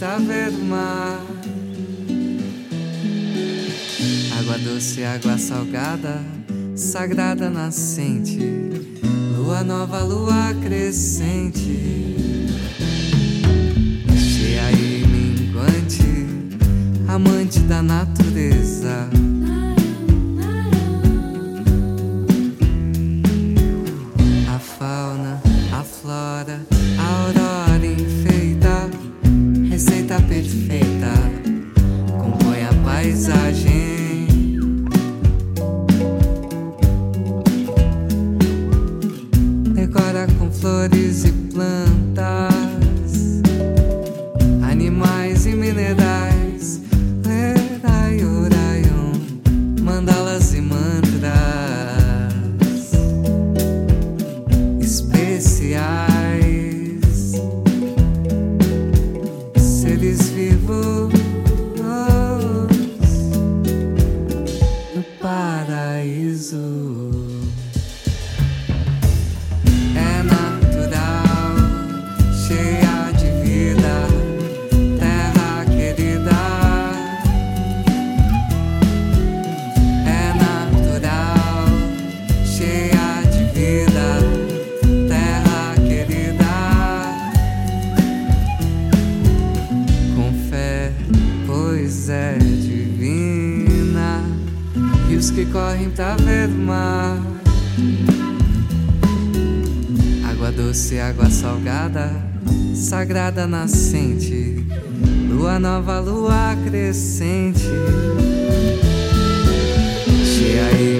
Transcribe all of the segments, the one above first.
está ver o mar. Água doce, água salgada, sagrada nascente, lua nova, lua crescente. Cheia e minguante, amante da natureza sagrada nascente, lua nova, lua crescente. Cheia aí.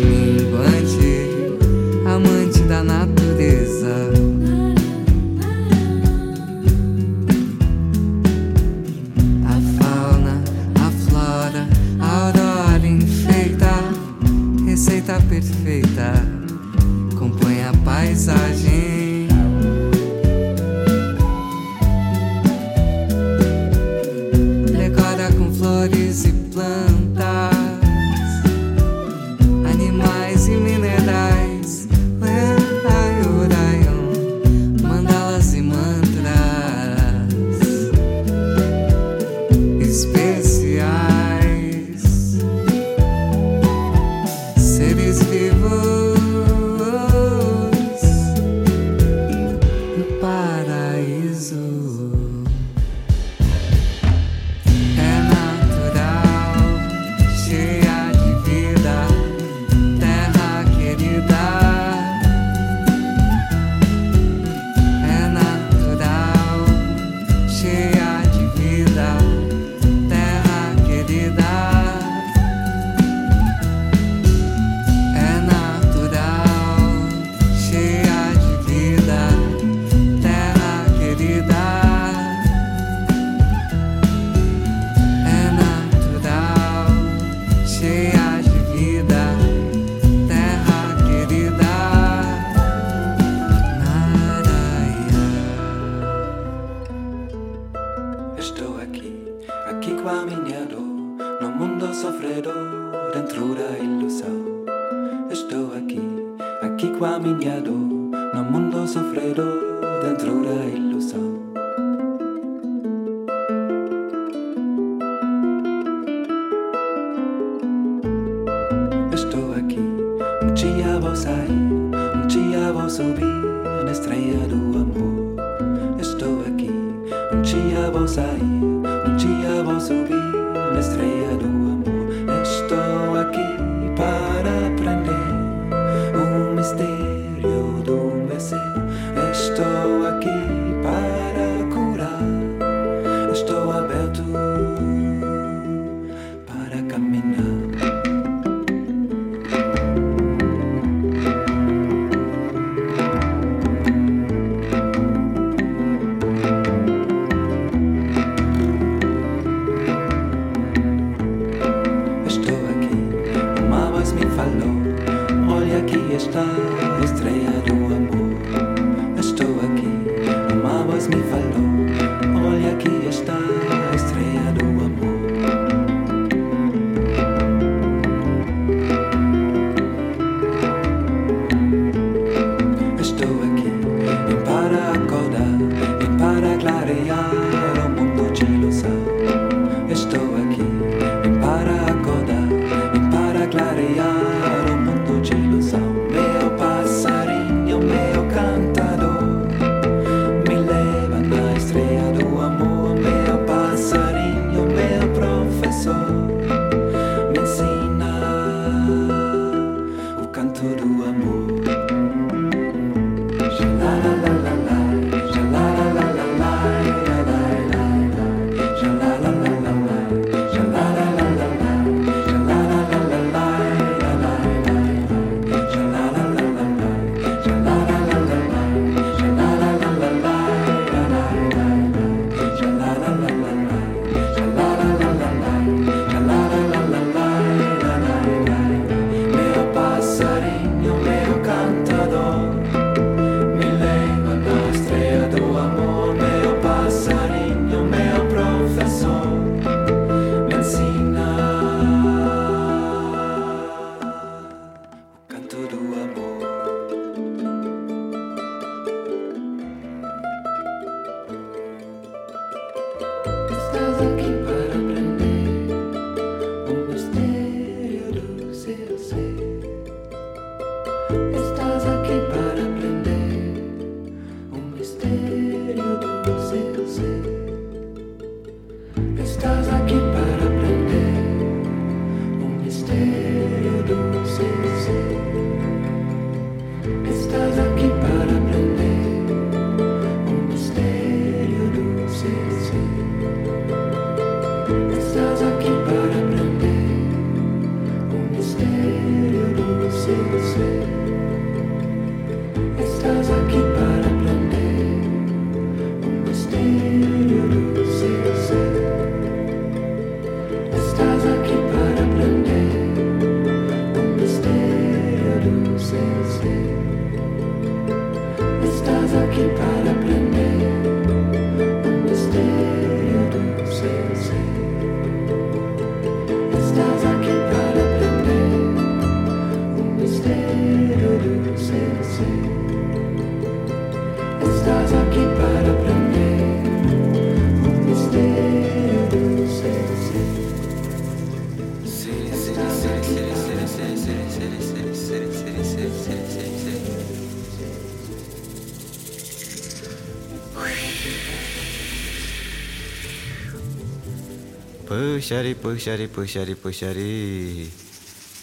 Pushari, pushari, pushari, pushari.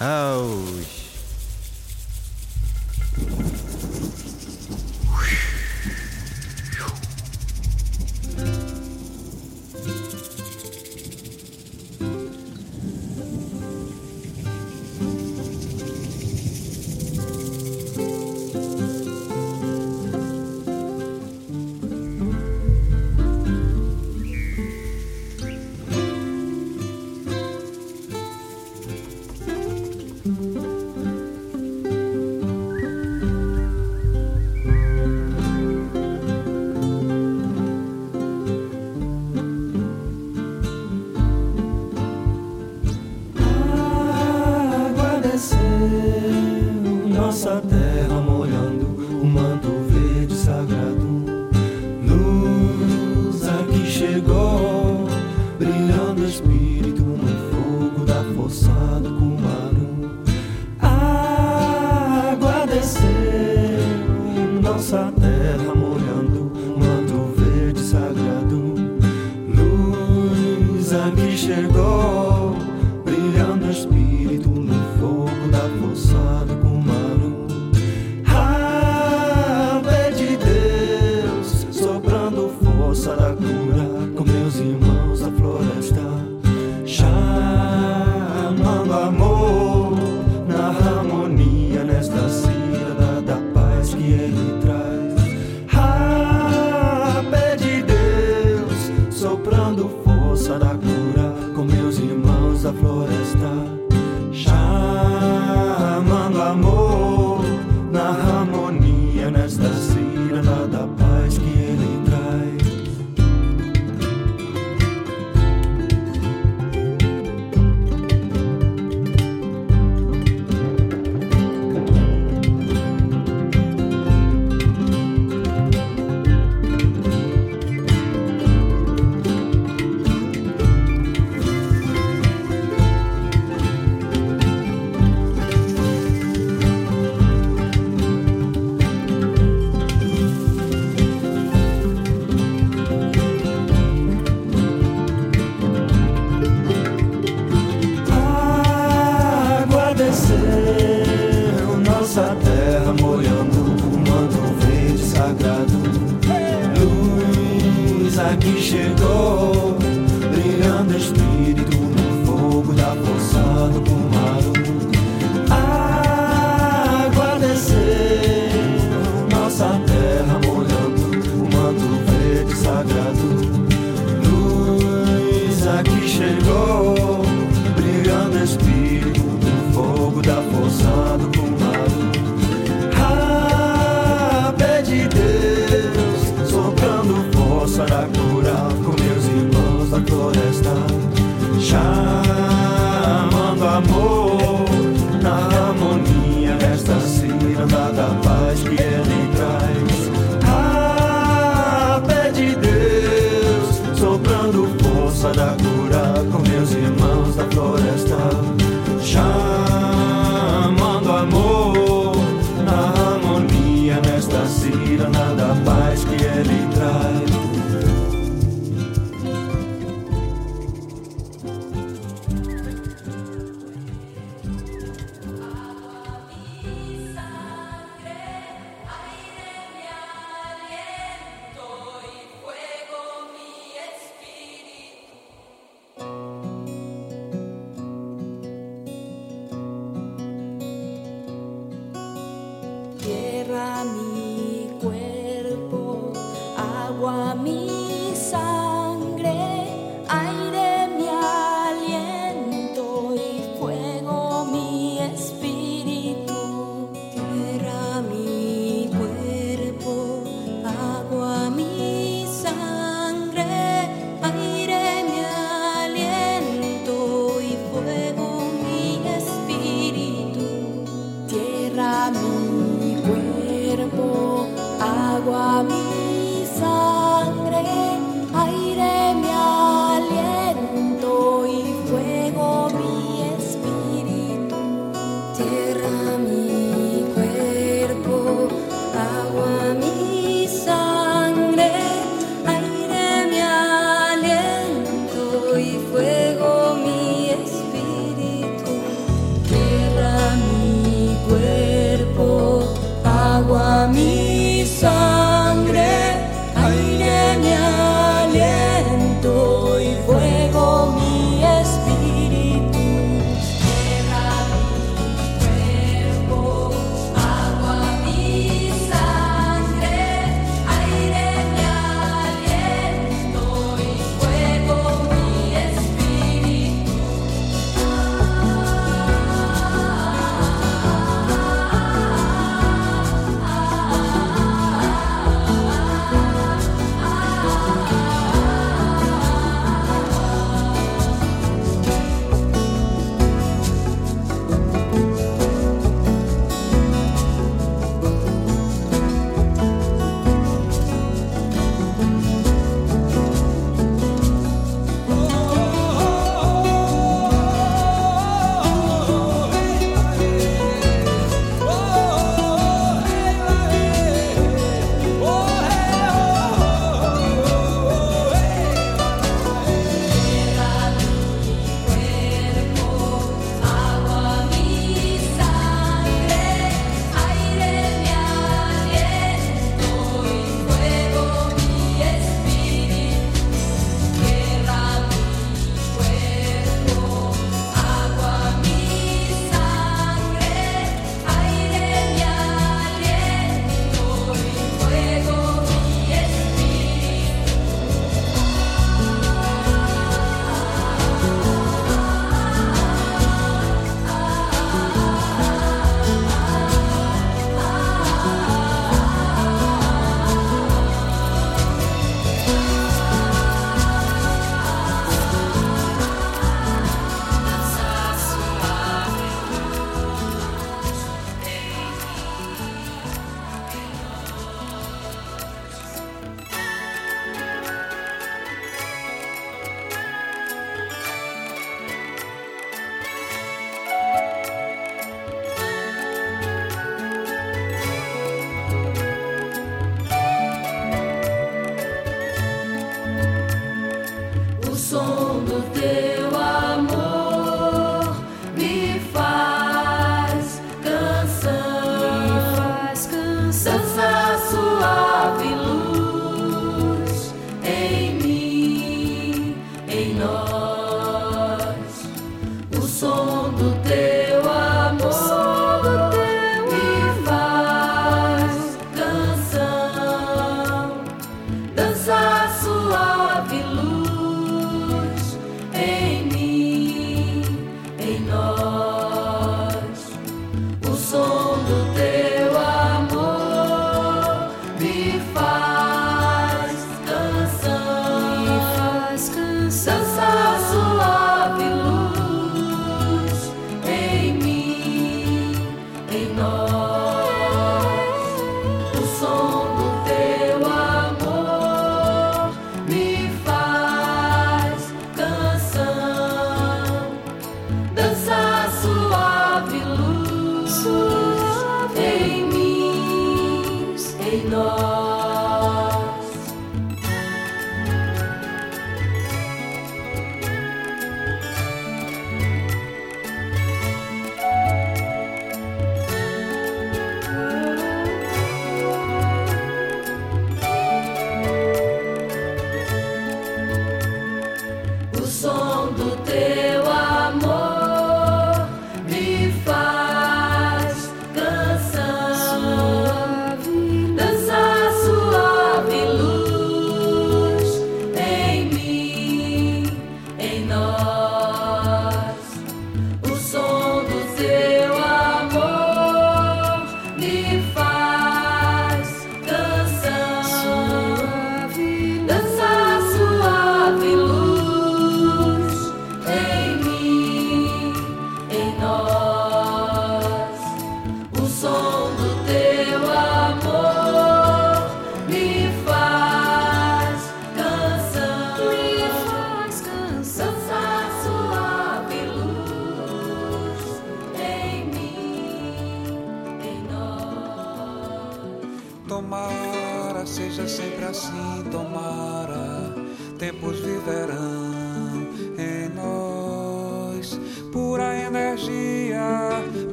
House.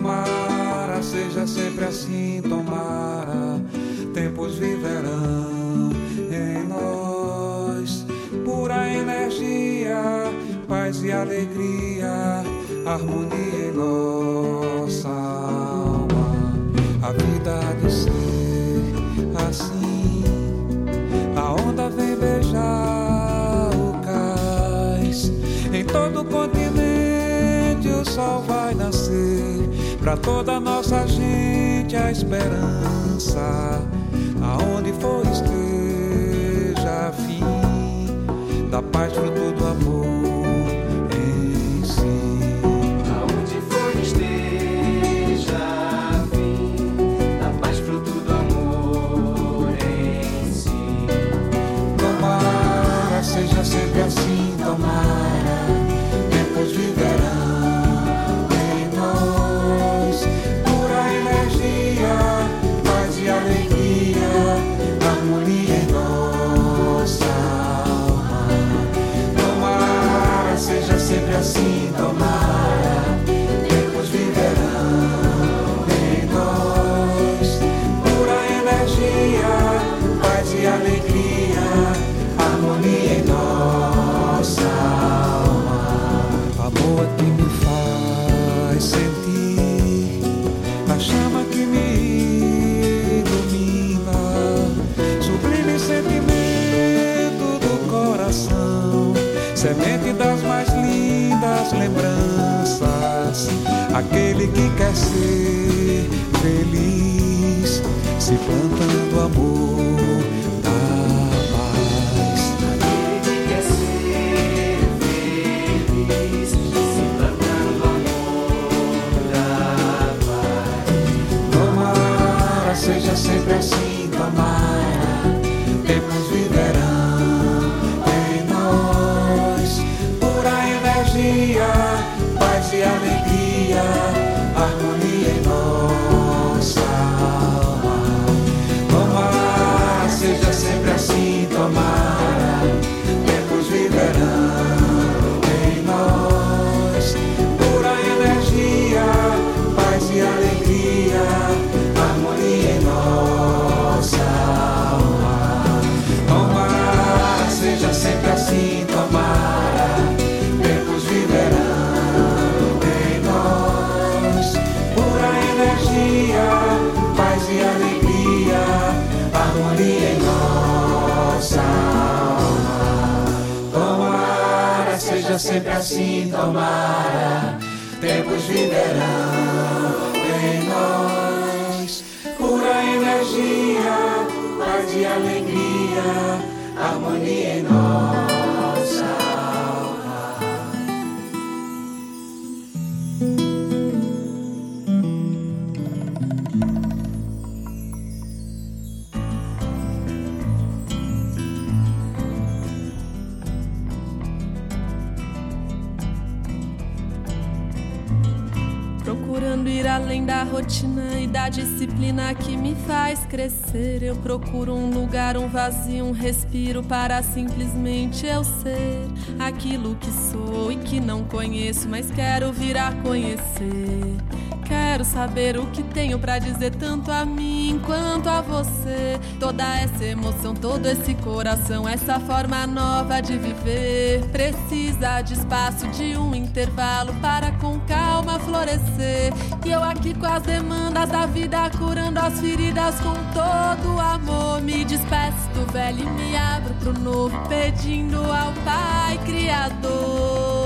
tomara, seja sempre assim, tomara. Tempos viverão em nós pura energia, paz e alegria, harmonia em nossa alma. A vida há de ser assim, a onda vem beijar o cais em todo o continente. O sol para toda nossa gente a esperança, aonde for esteja a fim da paz pro do amor em si. Aonde for esteja a fim da paz pro do amor em si. Tomara seja sempre assim, tomara. aquele que quer ser feliz, se plantando amor da paz. Aquele que quer ser feliz, se plantando amor da paz. Tomara seja sempre assim, tomara. Temos seja sempre assim, tomara. Tempos viverão em nós. Pura energia, paz e alegria, harmonia em nossa da rotina e da disciplina que me faz crescer. Eu procuro um lugar, um vazio, um respiro para simplesmente eu ser aquilo que sou e que não conheço, mas quero vir a conhecer. Quero saber o que tenho pra dizer tanto a mim quanto a você. Toda essa emoção, todo esse coração, essa forma nova de viver. Precisa de espaço, de um intervalo para com calma florescer. E eu aqui com as demandas da vida, curando as feridas com todo amor. Me despeço do velho e me abro pro novo, pedindo ao Pai Criador.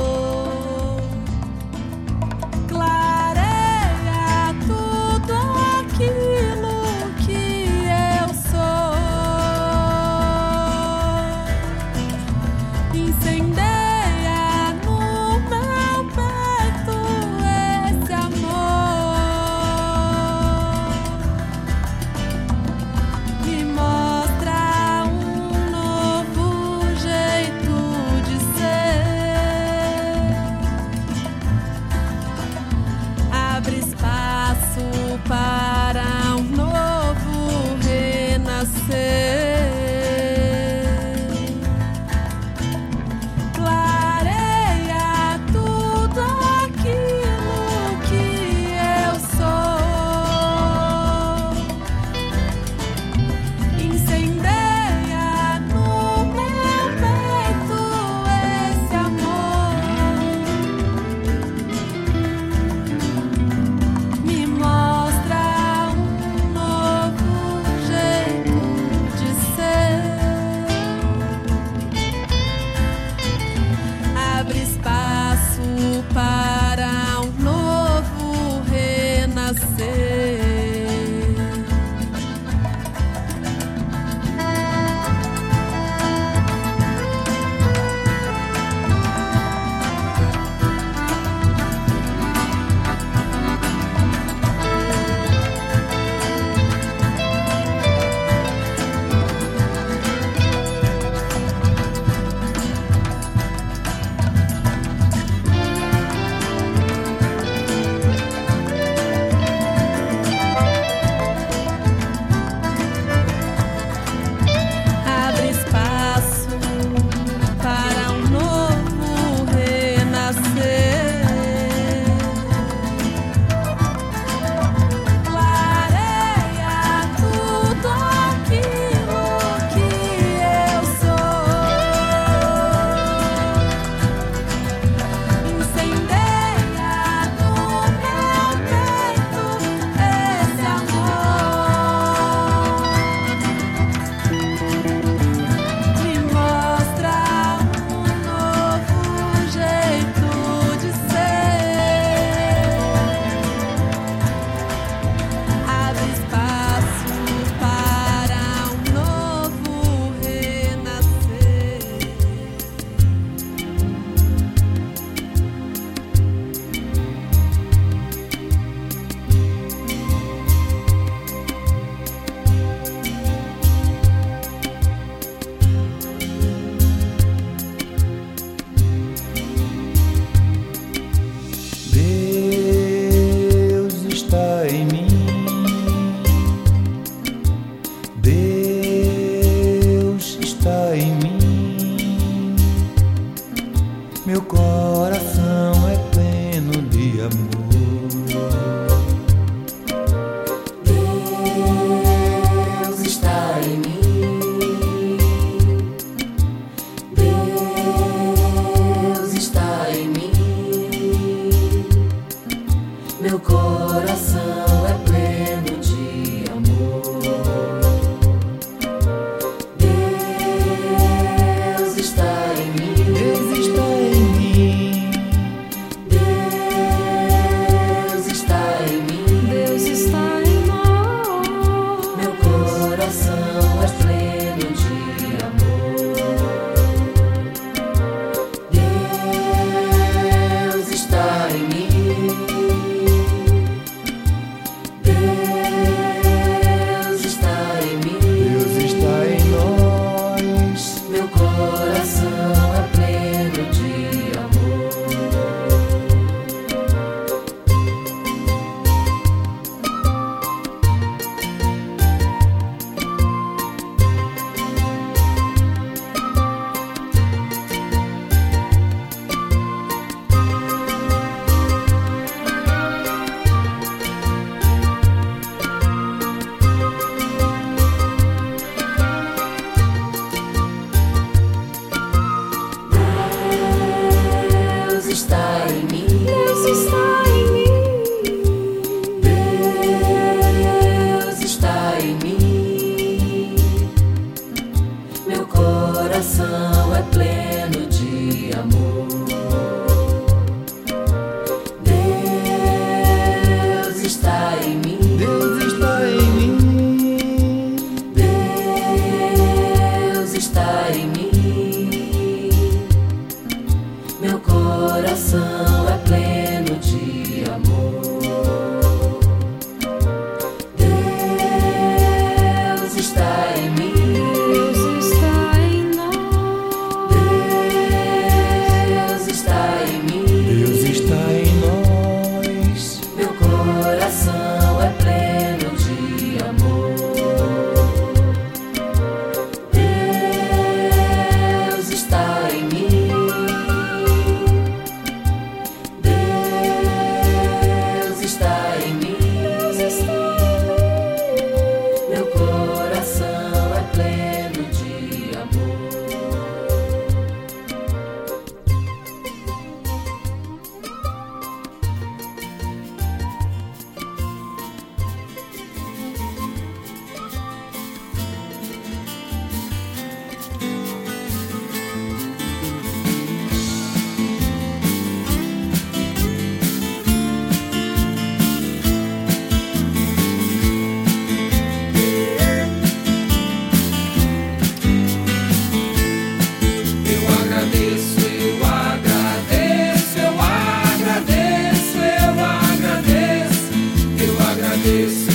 this.